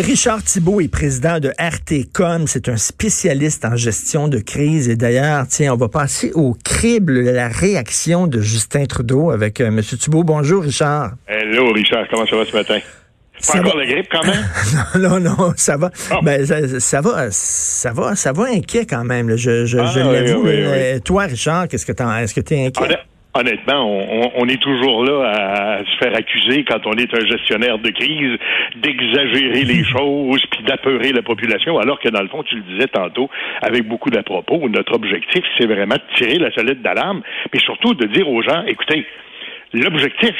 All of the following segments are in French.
Richard Thibault est président de RTCOM. C'est un spécialiste en gestion de crise. Et d'ailleurs, tiens, on va passer au crible de la réaction de Justin Trudeau avec euh, M. Thibault. Bonjour, Richard. Hello, Richard. Comment ça va ce matin? Pas encore la grippe quand même? non, non, non, ça va. Ben, ça, ça, va, ça va, ça va inquiet quand même. Là. Je, je, Ah, je oui, l'avoue. oui, Toi, Richard, qu'est-ce que t'en, est-ce que tu es inquiet? Honnêt- Honnêtement, on, on- est toujours là à, se faire accuser quand on est un gestionnaire de crise d'exagérer les choses puis d'apeurer la population, alors que dans le fond, tu le disais tantôt avec beaucoup d'à-propos, notre objectif, c'est vraiment de tirer la sonnette d'alarme, mais surtout de dire aux gens, écoutez, l'objectif,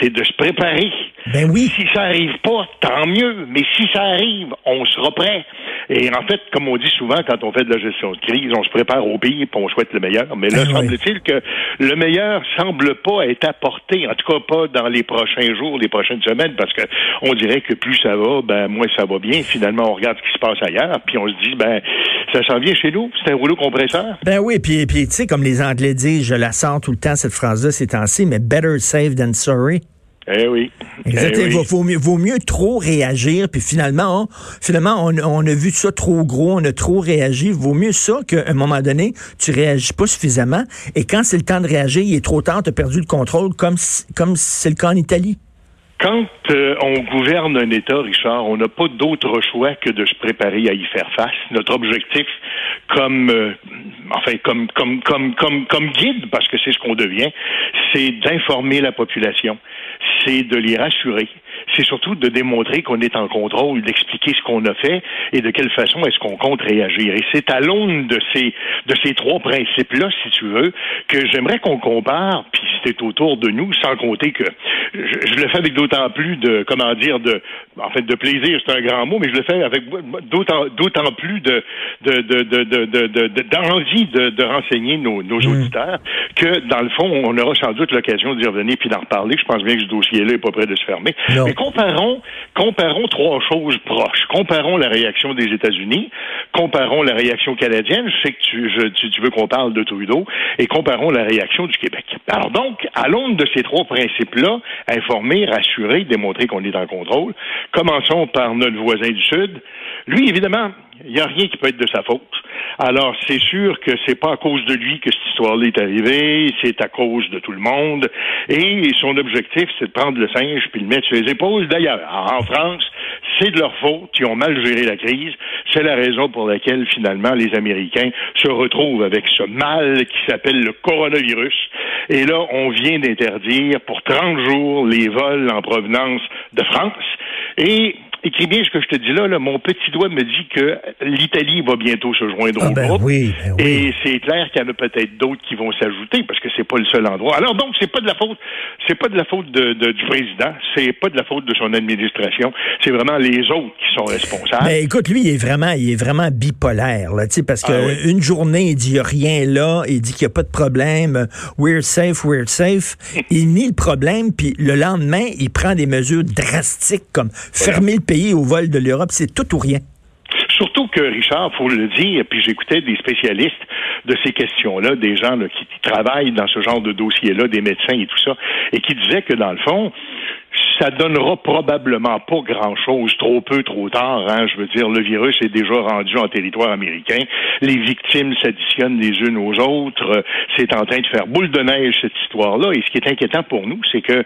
c'est de se préparer. Ben oui. Si ça arrive pas, tant mieux. Mais si ça arrive, on sera prêt. Et en fait, comme on dit souvent quand on fait de la gestion de crise, on se prépare au pire puis on souhaite le meilleur. Mais là, oui. semble-t-il que le meilleur semble pas être apporté, en tout cas pas dans les prochains jours, les prochaines semaines, parce que on dirait que plus ça va, ben moins ça va bien. Finalement, on regarde ce qui se passe ailleurs, puis on se dit, ben ça s'en vient chez nous. C'est un rouleau compresseur. Ben oui, puis, puis tu sais, comme les Anglais disent, je la sors tout le temps, cette phrase-là, ces temps-ci, mais better safe than sorry. Eh oui. Eh oui. Vaut, mieux, vaut mieux trop réagir, puis finalement, on, finalement, on, on a vu ça trop gros, on a trop réagi. Vaut mieux ça qu'à un moment donné, tu réagis pas suffisamment. Et quand c'est le temps de réagir, il est trop tard, tu as perdu le contrôle, comme comme c'est le cas en Italie. Quand euh, on gouverne un État, Richard, on n'a pas d'autre choix que de se préparer à y faire face. Notre objectif, comme euh, enfin comme comme comme comme comme guide, parce que c'est ce qu'on devient, c'est d'informer la population, c'est de les rassurer, c'est surtout de démontrer qu'on est en contrôle, d'expliquer ce qu'on a fait et de quelle façon est-ce qu'on compte réagir. Et c'est à l'aune de ces de ces trois principes-là, si tu veux, que j'aimerais qu'on compare, puis c'est autour de nous, sans compter que je, je le fais avec d'autant plus de comment dire de en fait de plaisir, c'est un grand mot, mais je le fais avec d'autant d'autant plus de de de de de de- de- de- d'envie de, de renseigner nos, nos auditeurs que dans le fond on aura sans doute l'occasion d'y revenir puis d'en reparler. Je pense bien que ce dossier-là est pas prêt de se fermer. Non. Mais comparons comparons trois choses proches. Comparons la réaction des États-Unis, comparons la réaction canadienne. Je sais que tu, je- tu, tu veux qu'on parle de Trudeau et comparons la réaction du Québec. Alors donc, à l'aune de ces trois principes-là, informer, rassurer, démontrer qu'on est en contrôle, commençons par notre voisin du Sud. Lui, évidemment, il n'y a rien qui peut être de sa faute. Alors, c'est sûr que c'est pas à cause de lui que cette histoire-là est arrivée, c'est à cause de tout le monde. Et son objectif, c'est de prendre le singe puis le mettre sur les épaules. D'ailleurs, en France, c'est de leur faute. Ils ont mal géré la crise. C'est la raison pour laquelle, finalement, les Américains se retrouvent avec ce mal qui s'appelle le coronavirus. Et là, on vient d'interdire pour 30 jours les vols en provenance de France. Et écris bien ce que je te dis là, là, mon petit doigt me dit que l'Italie va bientôt se joindre Ah au ben groupe. oui, ben oui. Et c'est clair qu'il y en a peut-être d'autres qui vont s'ajouter parce que c'est pas le seul endroit. Alors donc c'est pas de la faute, c'est pas de la faute de, de- du président, c'est pas de la faute de son administration, c'est vraiment les autres qui sont responsables. Ben, écoute, lui, il est vraiment, il est vraiment bipolaire, là, parce Ah oui. une journée, il dit a rien là, il dit qu'il n'y a pas de problème, we're safe, we're safe. il nie le problème, puis le lendemain, il prend des mesures drastiques comme fermer le pays au vol de l'Europe, c'est tout ou rien. Surtout que, Richard, faut le dire, puis j'écoutais des spécialistes de ces questions-là, des gens qui travaillent dans ce genre de dossier-là, des médecins et tout ça, et qui disaient que, dans le fond, ça donnera probablement pas grand-chose, trop peu, trop tard. Hein, je veux dire, le virus est déjà rendu en territoire américain. Les victimes s'additionnent les unes aux autres. Euh, C'est en train de faire boule de neige cette histoire-là. Et ce qui est inquiétant pour nous, c'est que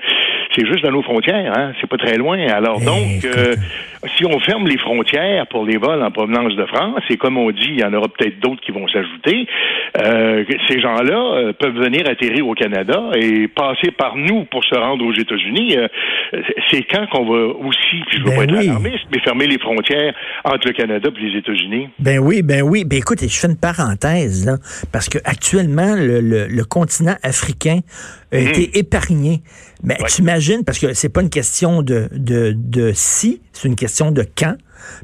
c'est juste dans nos frontières. Hein, c'est pas très loin. Alors Eh, donc, euh, si on ferme les frontières pour les vols en provenance de France, et comme on dit, il y en aura peut-être d'autres qui vont s'ajouter, euh, ces gens-là euh, peuvent venir atterrir au Canada et passer par nous pour se rendre aux États-Unis. C'est quand qu'on va aussi, je veux Ben pas être oui. alarmiste, mais fermer les frontières entre le Canada et les États-Unis? Ben oui, ben oui. Ben écoute, je fais une parenthèse, là, parce que actuellement, le, le- le continent africain a été épargné. Mais tu imagines, parce que c'est pas une question de, de, de si, c'est une question de quand.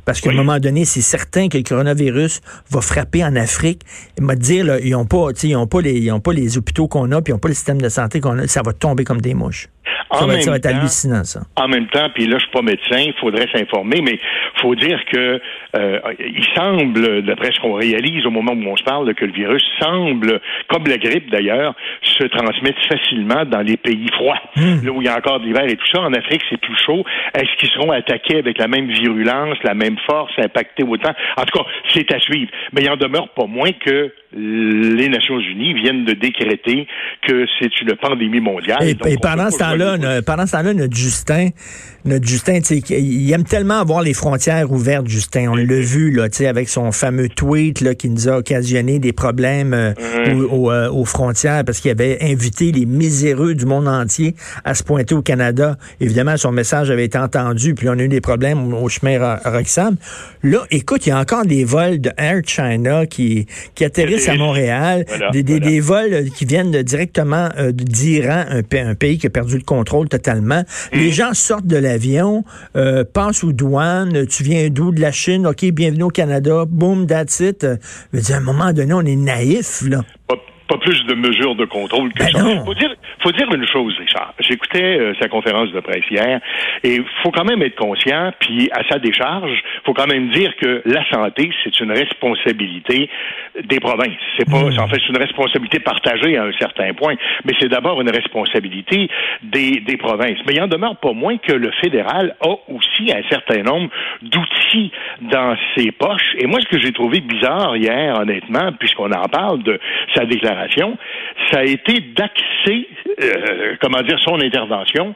Parce qu'à un moment donné, c'est certain que le coronavirus va frapper en Afrique. Il m'a dit, là, ils n'ont pas, ils ont pas les, ils ont pas les hôpitaux qu'on a, puis ils n'ont pas le système de santé qu'on a. Ça va tomber comme des mouches. En ça, va, même ça va être temps- hallucinant, ça. En même temps, puis là, je suis pas médecin, il faudrait s'informer, mais faut dire que euh, il semble, d'après ce qu'on réalise au moment où on se parle, que le virus semble, comme la grippe d'ailleurs, se transmettre facilement dans les pays froids, là où il y a encore de l'hiver et tout ça. En Afrique, c'est plus chaud. Est-ce qu'ils seront attaqués avec la même virulence, la même force, impactés autant? En tout cas, c'est à suivre. Mais il en demeure pas moins que les Nations Unies viennent de décréter que c'est une pandémie mondiale. Et, pendant ce pas temps-là, pendant ce temps-là, notre Justin, notre Justin, il aime tellement avoir les frontières ouvertes, Justin. On l'a vu, là, avec son fameux tweet, là, qui nous a occasionné des problèmes euh, Mm-hmm. aux, aux, euh, aux frontières parce qu'il avait invité les miséreux du monde entier à se pointer au Canada. Évidemment, son message avait été entendu, puis on a eu des problèmes au chemin Ro- Roxham. Là, écoute, il y a encore des vols de Air China qui, qui atterrissent à. Montréal, Voilà, des, des- voilà. des vols euh, qui viennent de- directement euh, d'Iran, un pays qui a perdu le contrôle totalement. Les gens sortent de l'avion, euh, passent aux douanes, tu viens d'où? De la Chine, OK, bienvenue au Canada, boum, that's it. Euh, je veux dire, à un moment donné, on est naïf, là. Pas plus de mesures de contrôle que Ben ça. non. Faut dire, faut dire une chose, Richard. J'écoutais euh, sa conférence de presse hier et faut quand même être conscient, puis à sa décharge, faut quand même dire que la santé, c'est une responsabilité des provinces. C'est pas, Hmm. en fait, c'est une responsabilité partagée à un certain point, mais c'est d'abord une responsabilité des, des provinces. Mais il en demeure pas moins que le fédéral a aussi un certain nombre d'outils dans ses poches. Et moi, ce que j'ai trouvé bizarre hier, honnêtement, puisqu'on en parle de sa déclaration, ça a été d'axer, euh, comment dire, son intervention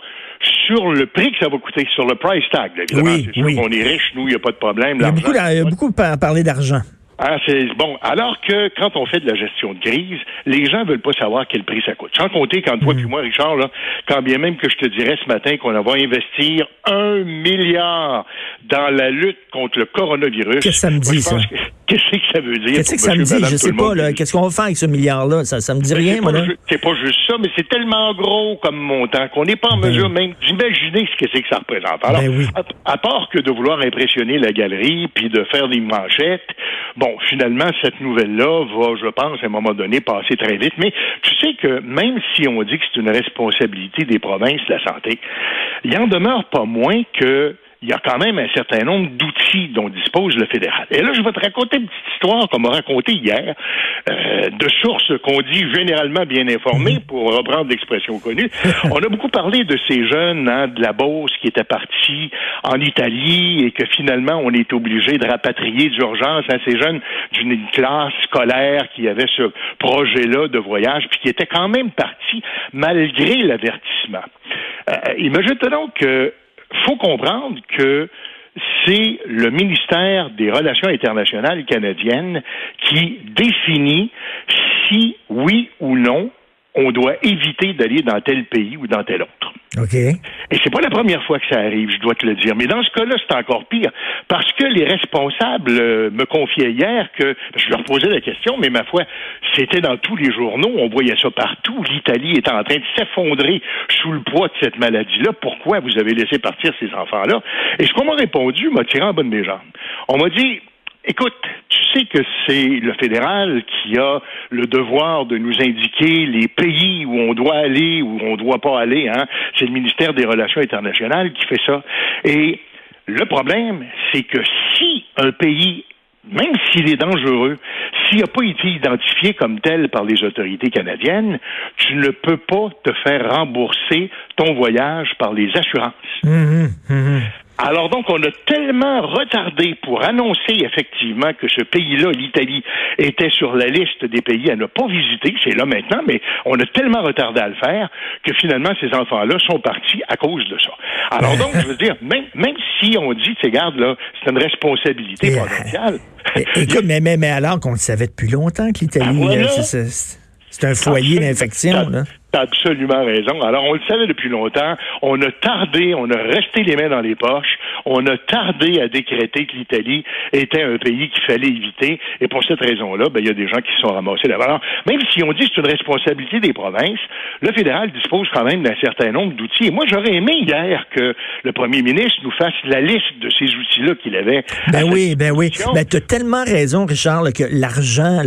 sur le prix que ça va coûter, sur le price tag. là. Évidemment, Oui, c'est sûr oui. qu'on est riche, nous, il n'y a pas de problème. Il y a beaucoup, d'a- il y a beaucoup par- parlé d'argent. ah, c'est bon. Alors que quand on fait de la gestion de crise, les gens veulent pas savoir quel prix ça coûte. Sans compter quand toi puis moi, Richard, là, quand bien même que je te dirais ce matin qu'on va investir un milliard dans la lutte contre le coronavirus. Qu'est-ce que ça me dit, ça? que- Qu'est-ce que ça veut dire? Qu'est-ce que ça me dit? madame, Je sais pas, là. Qu'est-ce qu'on va faire avec ce milliard-là? Ça, ça me dit Mais rien, moi, là. C'est pas juste ça, mais c'est tellement gros comme montant qu'on n'est pas en Ben mesure même d'imaginer ce que c'est que ça représente. Alors, Ben oui. à, à part que de vouloir impressionner la galerie puis de faire des manchettes, bon, finalement, cette nouvelle-là va, je pense, à un moment donné, passer très vite. Mais tu sais que même si on dit que c'est une responsabilité des provinces, la santé, il en demeure pas moins que il y a quand même un certain nombre d'outils dont dispose le fédéral. Et là, je vais te raconter une petite histoire qu'on m'a racontée hier, euh, de sources qu'on dit généralement bien informées, pour reprendre l'expression connue. On a beaucoup parlé de ces jeunes hein, de la Beauce qui étaient partis en Italie et que finalement, on est obligé de rapatrier d'urgence à ces jeunes d'une classe scolaire qui avait ce projet-là de voyage, puis qui étaient quand même partis malgré l'avertissement. Euh, imagine-toi donc que faut comprendre que c'est le ministère des Relations internationales canadiennes qui définit si, oui ou non, on doit éviter d'aller dans tel pays ou dans tel autre. OK. Et c'est pas la première fois que ça arrive, je dois te le dire. Mais dans ce cas-là, c'est encore pire. Parce que les responsables euh, me confiaient hier que, je leur posais la question, mais ma foi, c'était dans tous les journaux, on voyait ça partout. L'Italie est en train de s'effondrer sous le poids de cette maladie-là. Pourquoi vous avez laissé partir ces enfants-là? Et ce qu'on m'a répondu m'a tiré en bonne des jambes. On m'a dit, Écoute, tu sais que c'est le fédéral qui a le devoir de nous indiquer les pays où on doit aller, où on ne doit pas aller. Hein? C'est le ministère des Relations internationales qui fait ça. Et le problème, c'est que si un pays même s'il est dangereux, s'il n'a pas été identifié comme tel par les autorités canadiennes, tu ne peux pas te faire rembourser ton voyage par les assurances. Mhm, mhm. Alors donc, on a tellement retardé pour annoncer effectivement que ce pays-là, l'Italie, était sur la liste des pays à ne pas visiter. C'est là maintenant, mais on a tellement retardé à le faire que finalement, ces enfants-là sont partis à cause de ça. Alors donc, je veux dire, même, même si on dit, tu regarde, là, c'est une responsabilité euh, provinciale. Mais, mais, mais alors qu'on le savait depuis longtemps que l'Italie, Ah, voilà. là, c'est- c'est un foyer d'infection, là. T'as absolument raison. Alors, on le savait depuis longtemps. On a tardé, on a resté les mains dans les poches. On a tardé à décréter que l'Italie était un pays qu'il fallait éviter. Et pour cette raison-là, ben, il y a des gens qui se sont ramassés là-bas. Alors, même si on dit que c'est une responsabilité des provinces, le fédéral dispose quand même d'un certain nombre d'outils. Et moi, j'aurais aimé hier que le premier ministre nous fasse la liste de ces outils-là qu'il avait. Ben oui, ben oui. Ben, tu as tellement raison, Richard, que l'argent,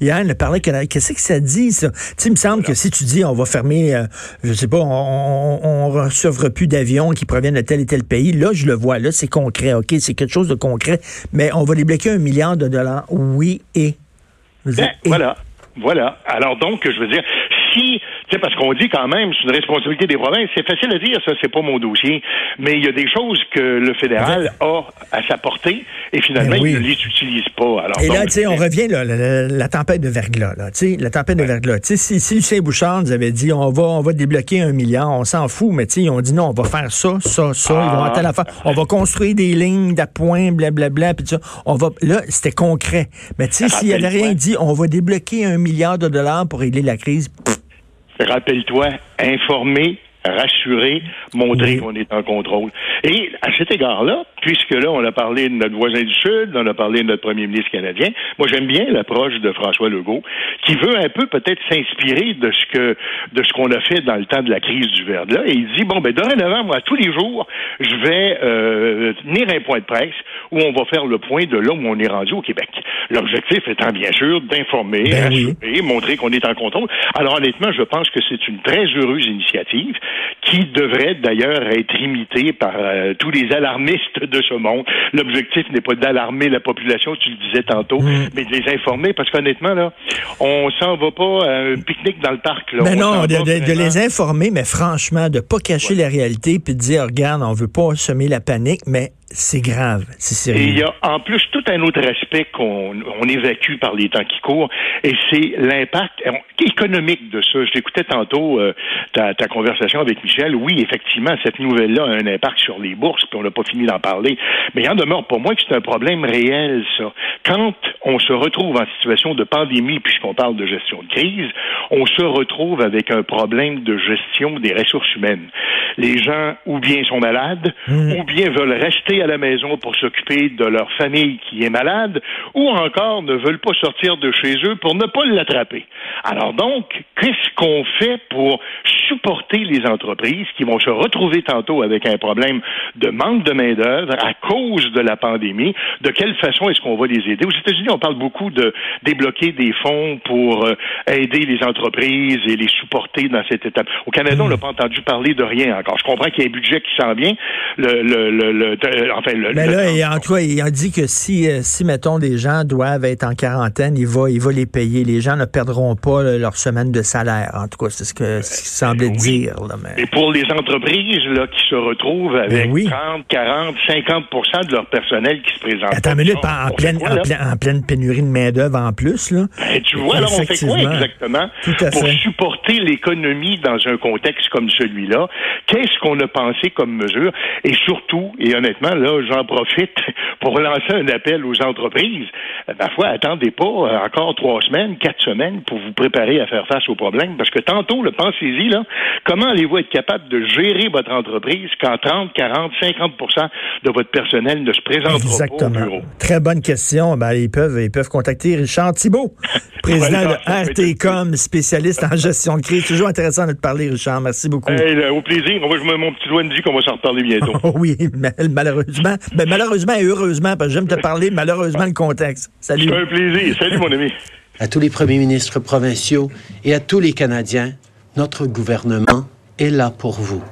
hier, il parlait que qu'est-ce que ça dit, ça? Tu il me semble que si tu dis on va fermer, euh, je sais pas, on ne recevra plus d'avions qui proviennent de tel et tel pays. Là, je le vois. Là, c'est concret. OK, c'est quelque chose de concret. Mais on va débloquer un milliard de dollars. Oui, et. Ben, voilà. Voilà. Alors donc, je veux dire, si, tu parce qu'on dit quand même, c'est une responsabilité des provinces. C'est facile à dire, ça, c'est pas mon dossier. Mais il y a des choses que le fédéral a à sa portée et finalement, ben il ne les utilise pas. Alors, et là, tu sais, on revient, là, la, tempête de verglas, là, tu sais, la tempête de verglas. Tu sais, si, si, Lucien Bouchard nous avait dit, on va, on va débloquer un milliard, on s'en fout, mais tu sais, ils ont dit non, on va faire ça, ça, ça, ils vont ah. la fin. On va construire des lignes d'appoint, blablabla, puis ça. On va, là, c'était concret. Mais tu sais, s'il avait rien dit, on va débloquer un milliard de dollars pour régler la crise, rappelle-toi, informer, rassurer, montrer qu'on est en contrôle. Et à cet égard-là, puisque là, on a parlé de notre voisin du Sud, on a parlé de notre premier ministre canadien, moi j'aime bien l'approche de François Legault, qui veut un peu peut-être s'inspirer de ce que de ce qu'on a fait dans le temps de la crise du verre-là. Et il dit, bon, ben dorénavant, moi, tous les jours, je vais euh, tenir un point de presse où on va faire le point de là où on est rendu au Québec. L'objectif étant bien sûr d'informer, ben montrer qu'on est en contrôle. Alors honnêtement, je pense que c'est une très heureuse initiative qui devrait d'ailleurs être imitée par euh, tous les alarmistes de ce monde. L'objectif n'est pas d'alarmer la population, tu le disais tantôt, mm. mais de les informer, parce qu'honnêtement, là, on s'en va pas à un pique-nique dans le parc. Là. Mais non, de, les informer, mais franchement, de pas cacher la réalité, puis de dire, regarde, on veut pas semer la panique, mais c'est grave, c'est sérieux. Et il y a en plus tout un autre aspect qu'on on évacue par les temps qui courent, et c'est l'impact économique de ça. J'écoutais tantôt euh, ta, ta, conversation avec Michel. Oui, effectivement, cette nouvelle-là a un impact sur les bourses, puis on n'a pas fini d'en parler. Mais il en demeure pour moi que c'est un problème réel, ça. Quand on se retrouve en situation de pandémie, puisqu'on parle de gestion de crise, on se retrouve avec un problème de gestion des ressources humaines. Les gens ou bien sont malades, mmh. ou bien veulent rester à la maison pour s'occuper de leur famille qui est malade, ou encore ne veulent pas sortir de chez eux pour ne pas l'attraper. Alors donc, qu'est-ce qu'on fait pour supporter les entreprises qui vont se retrouver tantôt avec un problème de manque de main-d'œuvre à cause de la pandémie? De quelle façon est-ce qu'on va les aider? Aux États-Unis, on parle beaucoup de débloquer des fonds pour euh, aider les entreprises et les supporter dans cette étape. Au Canada, on n'a pas entendu parler de rien encore. Je comprends qu'il y a un budget qui s'en vient. Le, mais là, en tout cas, il a dit que si, euh, si, mettons, des gens doivent être en quarantaine, il va, il va les payer. Les gens ne perdront pas leur semaine de salaire. En tout cas, c'est ce que semblait dire. Et pour les entreprises là, qui se retrouvent avec 30, 40, 50% de leur personnel qui se présente. Attends une minute, en, pleine, en, pleine, pénurie de main-d'œuvre en plus. Là. Ben, tu vois, alors on fait quoi exactement pour supporter l'économie dans un contexte comme celui-là? Qu'est-ce qu'on a pensé comme mesure? Et surtout, et honnêtement, là, j'en profite pour lancer un appel aux entreprises. Ma foi, attendez pas euh, encore trois semaines, quatre semaines pour vous préparer à faire face aux problèmes, parce que tantôt, le pensez-y, là, comment allez-vous être capable de gérer votre entreprise quand 30, 40, 50% de votre personnel ne se présentera pas au bureau? Très bonne question. Ben, ils peuvent, ils peuvent contacter Richard Thibault, président de RTCOM, spécialiste en gestion de crise. Toujours intéressant de te parler, Richard. Merci beaucoup. au plaisir. Moi, je mets mon petit doigt de dit qu'on va s'en reparler bientôt. oui, malheureusement. Ben, malheureusement et heureusement, parce que j'aime te parler, malheureusement, le contexte. Salut. C'est un plaisir. Salut, mon ami. À tous les premiers ministres provinciaux et à tous les Canadiens, notre gouvernement est là pour vous.